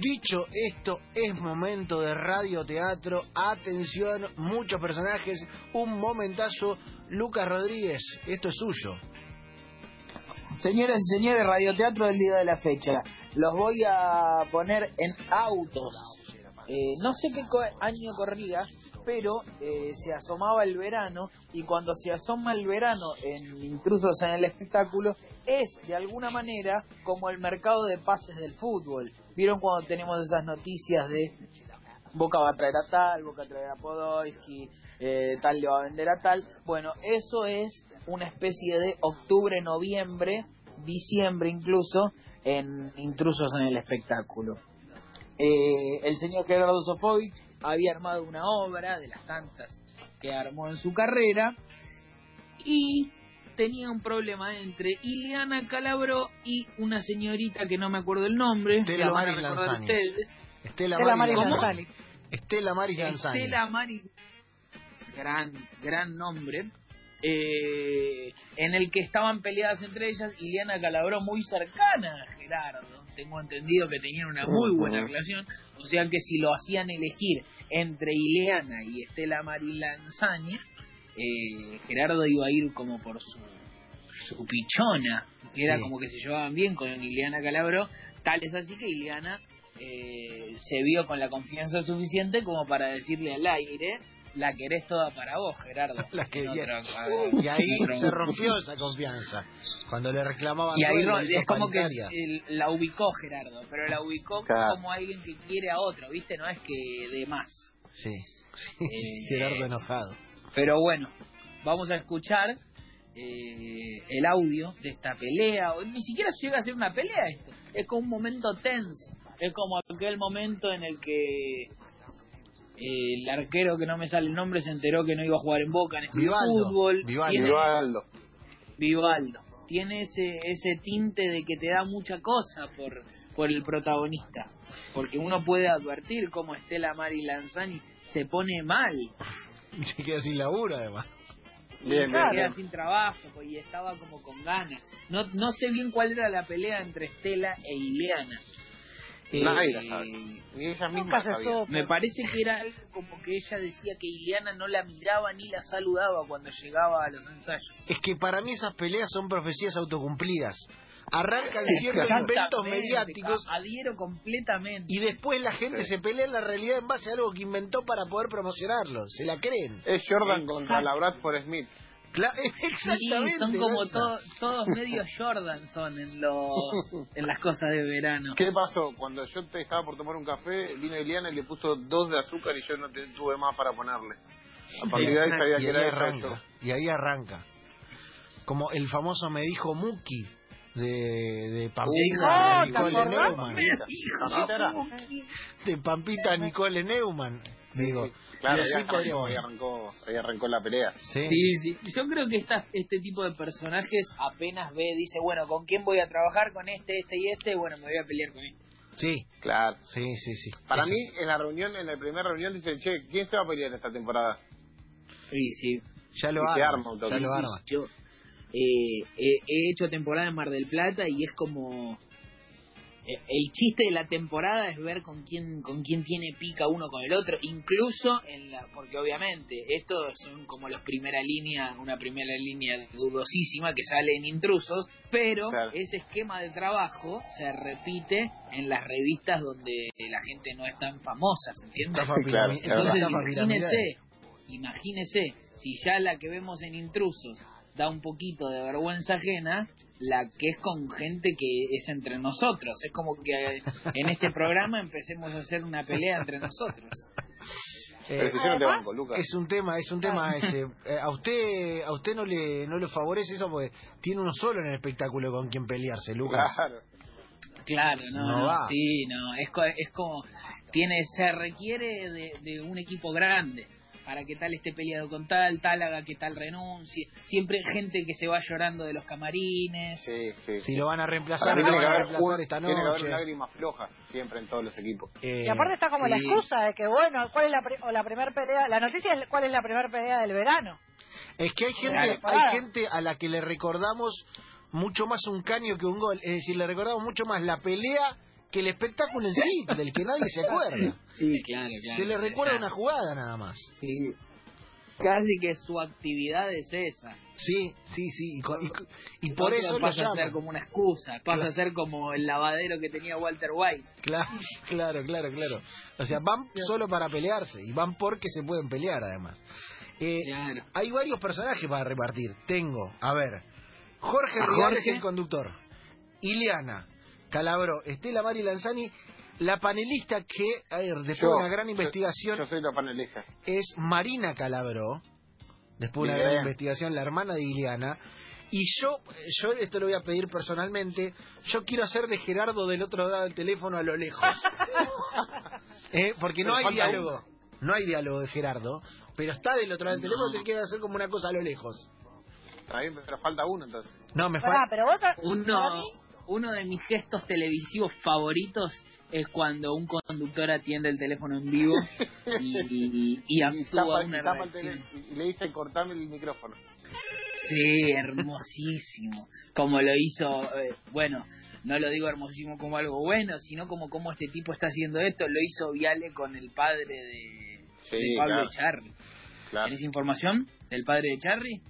Dicho esto, es momento de radioteatro. Atención, muchos personajes. Un momentazo. Lucas Rodríguez, esto es suyo. Señoras y señores, radioteatro del día de la fecha. Los voy a poner en autos. Eh, no sé qué co- año corría, pero eh, se asomaba el verano y cuando se asoma el verano en Intrusos en el Espectáculo es de alguna manera como el mercado de pases del fútbol. ¿Vieron cuando tenemos esas noticias de Boca va a traer a tal, Boca traer a Podolski, eh, tal le va a vender a tal? Bueno, eso es una especie de octubre, noviembre, diciembre incluso en Intrusos en el Espectáculo. Eh, el señor Gerardo Sofovich había armado una obra de las tantas que armó en su carrera y tenía un problema entre Ileana Calabro y una señorita que no me acuerdo el nombre, Estela lo van a recordar ustedes. Estela, Estela Maris Maris Lanzani. Lanzani. Estela Maris Lanzani. Estela Maris, gran, gran nombre, eh, en el que estaban peleadas entre ellas Ileana Calabró muy cercana a Gerardo. Tengo entendido que tenían una muy buena relación, o sea que si lo hacían elegir entre Ileana y Estela Maris Lanzani, eh, Gerardo iba a ir como por su, su pichona, que era Sí. como que se llevaban bien con Ileana Calabró, tal es así que Ileana eh, se vio con la confianza suficiente como para decirle al aire, la querés toda para vos, Gerardo. La que En bien. otra- Y ahí se rompió esa confianza. Cuando le reclamaban Y ahí es como que el- la ubicó Gerardo, pero la ubicó Claro. como alguien que quiere a otro, ¿viste? No es que de más. Sí. Eh, Gerardo enojado. Pero bueno, vamos a escuchar eh, el audio de esta pelea. O Ni siquiera llega a ser una pelea esto. Es como un momento tenso. Es como aquel momento en el que eh, el arquero que no me sale el nombre se enteró que no iba a jugar en Boca en este Vivaldo. fútbol. Vivaldo. Tiene- Vivaldo. Vivaldo. Tiene ese, ese tinte de que te da mucha cosa por, por el protagonista. Porque uno puede advertir cómo Estela Mari Lanzani se pone mal Y se queda sin laburo, además. y Bien, se bien, queda sin trabajo pues, y estaba como con ganas. No, no sé bien cuál era la pelea entre Estela e Ileana. Eh, Nadie la sabe. Ni ella misma Nunca se sabía. me parece que era algo como que ella decía que Ileana no la miraba ni la saludaba cuando llegaba a los ensayos. Es que para mí esas peleas son profecías autocumplidas. Arrancan ciertos inventos mediáticos Adhiero completamente. y después la gente Sí. se pelea en la realidad en base a algo que inventó para poder promocionarlo. Se la creen. Es Jordan contra la Bradford Smith. Sí, exactamente. son como to- todos medios Jordan son en los en las cosas de verano. ¿Qué pasó? Cuando yo te estaba por tomar un café, vino Eliana y le puso dos de azúcar y yo no te- tuve más para ponerle. A partir de ahí sabía y que ahí era eso. arranca. Y ahí arranca. Como el famoso me dijo Muki de, de Pampita ¿te Nicole? Neumann. De Pampita Nicole Neumann. Digo, Claro, y así ahí arrancó, podríamos- ahí arrancó, ahí arrancó la pelea. Sí. Sí, sí. Yo creo que esta, este tipo de personajes apenas ve, dice, bueno, ¿con quién voy a trabajar? Con este, este y este. Bueno, me voy a pelear con este. Sí, Claro. sí, sí, sí. Para Eso. mí, en la reunión, en la primera reunión, dicen, che, ¿quién se va a pelear esta temporada? Sí, sí. ya lo arma, arma ya lo Sí, arma. Yo eh, he, he hecho temporada en Mar del Plata y es como... eh, El chiste de la temporada es ver con quién con quién tiene pica uno con el otro, incluso en la porque obviamente estos son como los primera línea, una primera línea dudosísima que sale en intrusos, pero Claro. ese esquema de trabajo se repite en las revistas donde la gente no es tan famosa, ¿se entiende? Claro. Entonces piramidal. imagínese, imagínese, si ya la que vemos en intrusos da un poquito de vergüenza ajena, la que es con gente que es entre nosotros. Es como que en este programa empecemos a hacer una pelea entre nosotros. Eh, Pero si yo no te banco, Lucas. es un tema, es un tema ese. Eh, a usted, a usted no le, no le favorece eso porque tiene uno solo en el espectáculo con quien pelearse, Lucas. Claro. Claro, no, No va. sí, no, es, co- es como, tiene, se requiere de, de un equipo grande para que tal esté peleado con tal, tal haga que tal renuncie, siempre hay gente que se va llorando de los camarines, Sí, sí. Si lo van a reemplazar, lo tiene que van a haber, un- esta tiene que haber noche. una lágrima floja siempre en todos los equipos. Eh, Y aparte está como sí. la excusa de que, bueno, ¿cuál es la, o la primera pelea? La noticia es cuál es la primera pelea del verano. Es que hay gente, hay gente a la que le recordamos mucho más un caño que un gol. Es decir, le recordamos mucho más la pelea que el espectáculo en sí, del que nadie se acuerda. Sí, claro, claro. Se le recuerda una jugada nada más. Sí. Casi que su actividad es esa. Sí, sí, sí. Y, y por eso lo pasa a ser como una excusa, pasa Claro. a ser como el lavadero que tenía Walter White. Claro, claro, claro, claro. O sea, van solo para pelearse y van porque se pueden pelear además. Eh, Claro. hay varios personajes para repartir. Tengo, a ver, Jorge ¿A Rial es Jorge? el conductor. Ileana, Calabro, Estela Mari Lanzani, la panelista que, a ver, después Yo, de una gran yo- investigación, Yo, soy la panelista. es Marina Calabro. Después de una gran investigación, la hermana de Ileana. Y yo, yo esto lo voy a pedir personalmente, yo quiero hacer de Gerardo del otro lado del teléfono a lo lejos. Eh, Porque no Pero hay diálogo. No hay diálogo de Gerardo, pero está del otro lado del teléfono, te quiere hacer como una cosa a lo lejos. Está bien, pero falta uno entonces. No, me falta... pero vos... para Uno, uno de mis gestos televisivos favoritos es cuando un conductor atiende el teléfono en vivo y, y, y Y actúa tapa- una y tapa tele- y le dice cortame el micrófono. Sí, hermosísimo. Como lo hizo, eh, bueno, no lo digo hermosísimo como algo bueno, sino como como este tipo está haciendo esto. Lo hizo Viale con el padre de, Sí, de Pablo claro. Echarri. Claro. ¿Tenés información del padre de Echarri?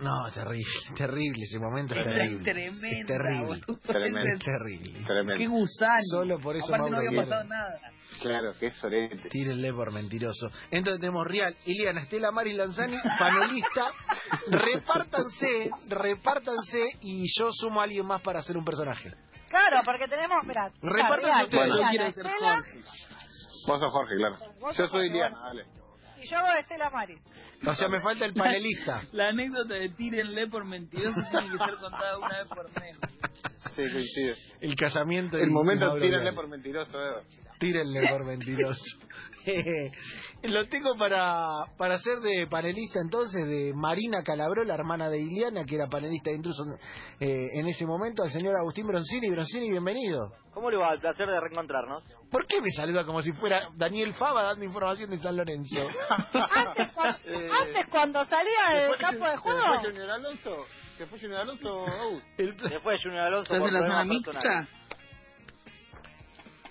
No, terrible, terrible, ese momento es terrible. es tremendo. Es terrible, Tremendo. es terrible. Qué Tremendo. gusano. Solo por eso Aparte no había pasado nada. Claro, que es sorete. Tírenle por mentiroso. Entonces tenemos Real, Iliana, Estela Mari Lanzani, panelista. repártanse, repártanse y yo sumo a alguien más para hacer un personaje. Claro, porque tenemos... Mirá, Repártanse Real, ustedes. Yo Ileana, quiero ser Jorge. Vos sos Jorge, claro. Vos Yo soy Jorge, Liana, bueno. dale. Y yo hago de Estela Maris. O sea, me falta el panelista. La anécdota de tírenle por mentiroso tiene que ser contada una vez por mes. Sí, coincide. El casamiento El momento, tírenle por mentiroso, Eva. Tírenle por mentiroso. Lo tengo para, para ser de panelista entonces de Marina Calabró, la hermana de Iliana, que era panelista de intruso eh, en ese momento, al señor Agustín Broncini. Broncini, bienvenido. ¿Cómo le va? El placer de reencontrarnos. ¿Por qué me saluda como si fuera Daniel Fava dando información de San Lorenzo? Antes, cuando, Eh, antes cuando salía ¿Se del fue- campo de juego... ¿Se fue Junior Alonso? ¿Se fue Junior Alonso? El Se fue Junior Alonso ¿Estás en la zona mixta?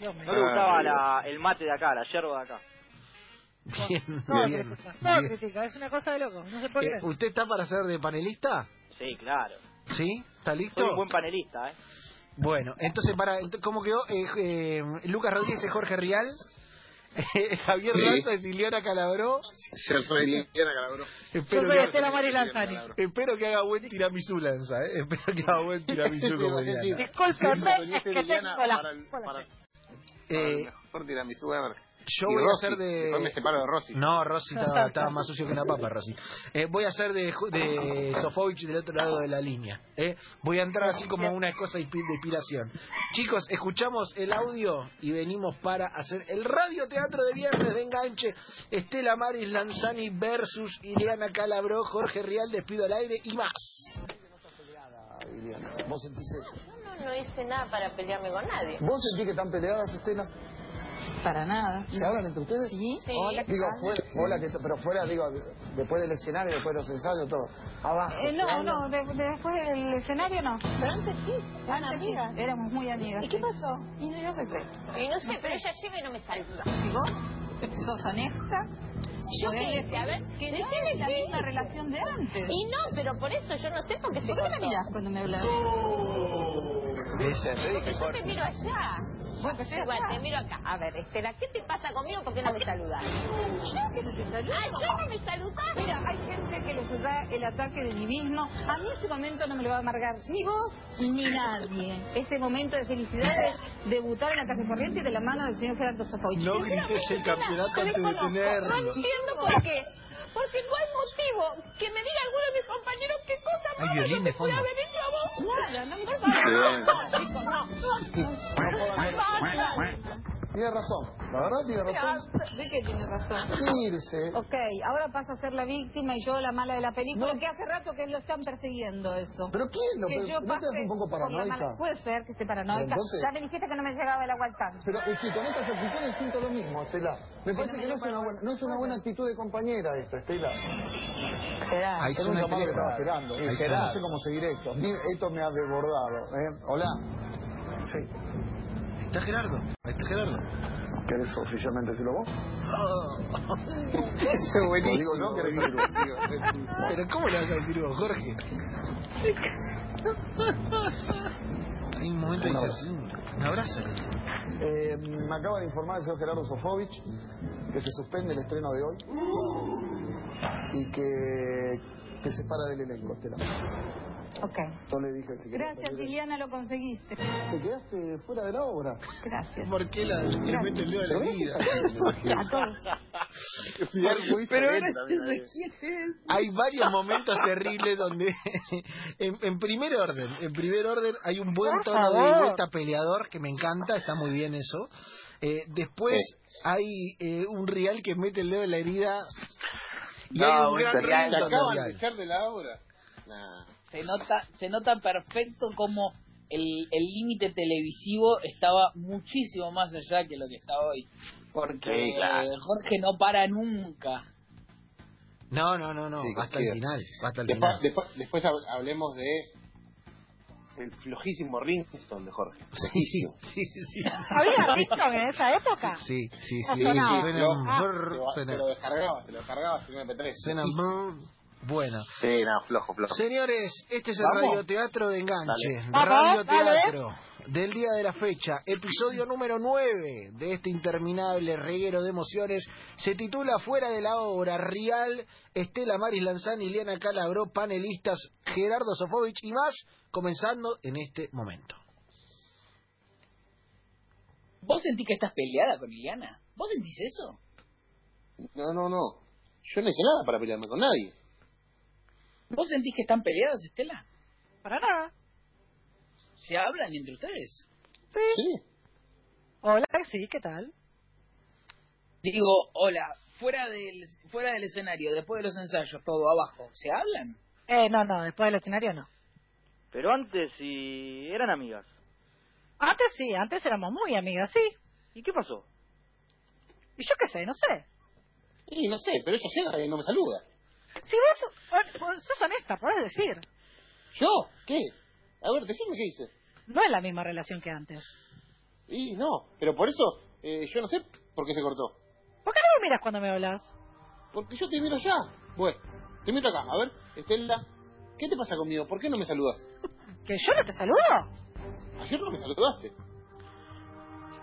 Dios. No le gustaba la, el mate de acá, la yerba de acá. Bien, Todo bien, critica, todo bien. critica, es una cosa de loco, no sé por Eh, qué. ¿Usted está para ser de panelista? Sí, claro. ¿Sí? ¿Está listo? Soy un buen panelista, ¿eh? Bueno, entonces, para ¿cómo quedó? Eh, eh, Lucas Rodríguez es Jorge Rial. eh, Javier Sí. Raza es Iliana Calabró. Yo soy Liana Calabró. Espero Yo soy que, Estela Maris Lanzani. espero que haga buen tiramisú, Lanza. ¿eh? Espero que haga buen tiramisú como Soñé es que Liliana tengo la... para el- Bueno, para- sí. para el mejor tiramisú ever. Yo voy a hacer Después me de... separo de Rossi. No, Rossi estaba, estaba más sucio que una papa, Rossi. Eh, voy a hacer de, Ju- de Sofovich del otro lado de la línea. ¿eh? Voy a entrar así como una cosa de inspi- de inspiración. Chicos, escuchamos el audio y venimos para hacer el radioteatro de viernes de enganche. Estela Maris Lanzani versus Ileana Calabró, Jorge Rial, despido al aire y más. ¿Vos sentís eso? No, no hice nada para pelearme con nadie. ¿Vos sentís que están peleadas, Estela? Para nada. ¿Se hablan entre ustedes? Sí. Sí. Hola, ¿qué Digo, tal? fuera, hola, que, pero fuera, digo, después del escenario, después de los ensayos, todo. Abajo. Eh, ¿se no, no, de- de- después del escenario no. Pero antes sí, eran sí, amigas. Éramos muy amigas. ¿Y qué pasó? Y no, yo qué sé. Y no sé, pero ella llega y no me saluda. ¿Y vos? ¿Sos honesta? Yo qué decir sé, a ver, Que no es la misma relación de antes. Y no, pero por eso yo no sé por qué se ¿Por qué me mirás cuando me hablas? Porque yo te miro allá. Bueno, Igual, acá. te miro acá. A ver, Estela, ¿qué te pasa conmigo? ¿Por qué no me saludas? Yo que no te saludo. Ah, yo no me saludás. Mira, hay gente que les da el ataque de divismo. A mí este momento no me lo va a amargar ni vos ni nadie. Este momento de felicidad de debutar en la calle corriente de la mano del señor Gerardo Sofovich. No grites el campeonato antes de No tenerlo. entiendo por qué. Porque no hay motivo que me diga alguno de mis compañeros qué cosa Hay mala yo te pude fondo. haber hecho a vos. No no. Tiene razón, la verdad tiene razón. ¿De qué tiene razón? Irse. Ok, ahora pasa a ser la víctima y yo la mala de la película, que hace rato que lo están persiguiendo eso. ¿Pero quién lo que pero yo ¿No te das un poco paranoica? mala- Puede ser que esté paranoica. Entonces- Ya me dijiste que no me llegaba el agua al tanque. Pero es que con estas actitudes siento lo mismo, Estela. Me parece que no es una buena, no es una buena actitud de compañera esta, Estela. Ahí Era un llamado que estaba esperando. No sé cómo seguir esto. Esto me ha desbordado. ¿eh? Hola. Sí. Está Gerardo, ahí está Gerardo. ¿Querés oficialmente decirlo vos? Eso es Lo digo buenísimo. yo, ¿querés decirlo vos? Pero ¿cómo le vas a decir vos, Jorge? Hay un momento de Un incertidumbre. Un abrazo. Eh, me acaba de informar el señor Gerardo Sofovich que se suspende el estreno de hoy y que, que se para del elenco, Estela. Ok. Yo le dije, si querés Gracias, salir- Liliana, lo conseguiste. Te quedaste fuera de la obra. Gracias. ¿Por qué la, le mete el dedo a la herida? A todos. Pero es Hay varios momentos terribles donde, en, en primer orden, en primer orden hay un buen tono de vuelta peleador que me encanta, está muy bien eso. Eh, después hay eh, un real que mete el dedo en la herida y No, hay un gran real, ¿Te real acaban de echar de la obra? Nah. Se nota se nota perfecto como el el límite televisivo estaba muchísimo más allá que lo que está hoy porque Sí, claro. Jorge no para nunca No, no, no, no, Sí, hasta el final, hasta el Después, final. después, después hab- hablemos de el flojísimo Ringston de Jorge. Sí, sí, sí. ¿Había Rickson en esa época? Sí, sí, sí. Suena, Lo- Ah. brr, te, lo- suena- te lo descargabas, te lo descargabas en MP3. suena. Bueno, Sí, no, flojo, flojo. señores, este es el ¿Vamos? radioteatro de enganche. Radioteatro del día de la fecha, episodio número 9 de este interminable reguero de emociones. Se titula Fuera de la obra, Rial, Estela Maris Lanzani, Liliana Calabró, panelistas, Gerardo Sofovich y más, comenzando en este momento. vos sentís que estás peleada con Liliana vos sentís eso No, no, no. Yo no hice nada para pelearme con nadie. Vos sentís que están peleadas Estela Para nada. se hablan entre ustedes Sí. Hola, sí, ¿qué tal? digo hola fuera del fuera del escenario después de los ensayos todo abajo se hablan Eh, no, no, después del escenario no. Pero antes sí eran amigas. Antes sí, antes éramos muy amigas, sí. ¿Y qué pasó? Y yo qué sé, no sé. Y no sé, pero ella llega y no me saluda. Si vos, sos- vos sos honesta, podés decir. ¿Yo? ¿Qué? A ver, decime qué hice. No es la misma relación que antes. Y no, pero por eso eh, yo no sé por qué se cortó. ¿Por qué no me miras cuando me hablas? Porque yo te miro ya. Bueno, te miro acá. A ver, Estela, ¿qué te pasa conmigo? ¿Por qué no me saludas? ¿Que yo no te saludo? Ayer no me saludaste.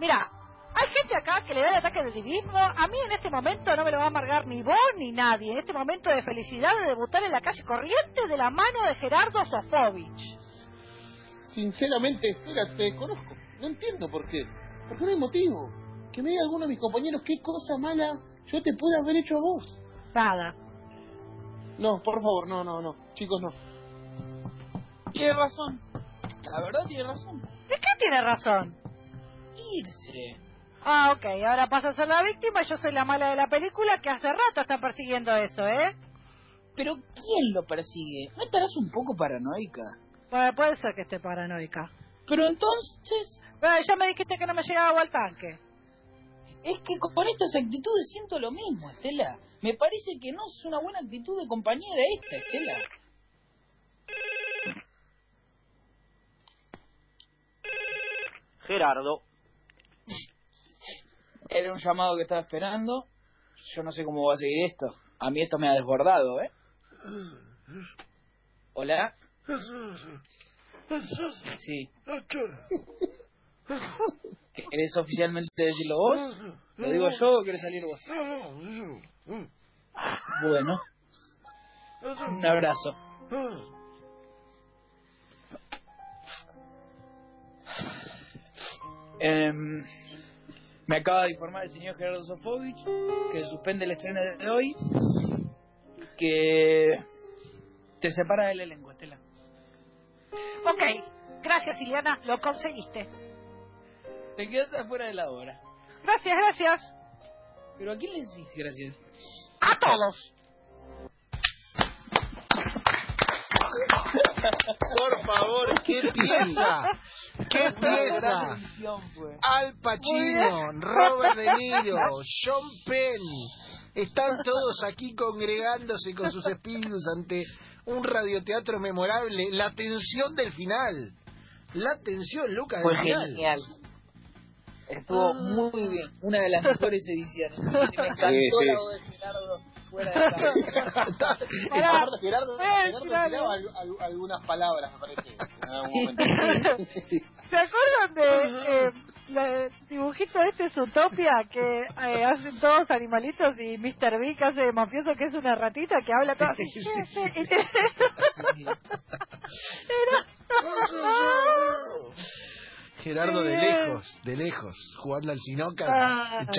Mira, hay gente acá que le da el ataque de divismo. A mí en este momento no me lo va a amargar ni vos ni nadie. En este momento de felicidad de debutar en la calle corriente de la mano de Gerardo Sofovich. Sinceramente, Estela, te conozco. No entiendo por qué. Porque no hay motivo. Que me diga alguno de mis compañeros qué cosa mala yo te pude haber hecho a vos. Nada. No, por favor, no, no, no. Chicos, no. tiene razón la verdad tiene razón ¿De qué tiene razón? irse Ah, ok. Ahora pasa a ser la víctima y yo soy la mala de la película que hace rato está persiguiendo eso, ¿eh? pero quién lo persigue no estarás un poco paranoica Bueno, puede ser que esté paranoica. pero entonces Bueno, ya me dijiste que no me llegaba agua al tanque. Es que con estas actitudes siento lo mismo, Estela. Me parece que no es una buena actitud de compañera esta, Estela. Gerardo. Era un llamado que estaba esperando. Yo no sé cómo va a seguir esto. A mí esto me ha desbordado, ¿eh? Hola. Sí. ¿Querés oficialmente decirlo vos? ¿Lo digo yo o querés salir vos? Bueno. Un abrazo. Em, me acaba de informar el señor Gerardo Sofovich que suspende el estreno de hoy que te separa del elenco, Estela. Ok. Gracias, Iliana. Lo conseguiste. Te quedaste afuera de la obra. Gracias, gracias. ¿Pero a quién le decís gracias? A todos. Por favor, qué pieza. ¡Qué pieza! Al Pacino, Robert De Niro, Sean Penn. Están todos aquí congregándose con sus espíritus ante un radioteatro memorable. La tensión del final. la atención, Lucas, Fue del final. genial. Estuvo muy bien. Una de las mejores ediciones. Me encantó Sí, sí. la voz de Gerardo fuera de. Pará. Gerardo, Gerardo, Gerardo tiraba al- al- algunas palabras, me parece. En algún momento. ¿Se acuerdan de eh, la- dibujito este Zootopia que eh, hacen todos animalitos y Mr. B que hace de mafioso que es una ratita que habla todo así? Gerardo de lejos, de lejos, jugando al Sinoca, Ah.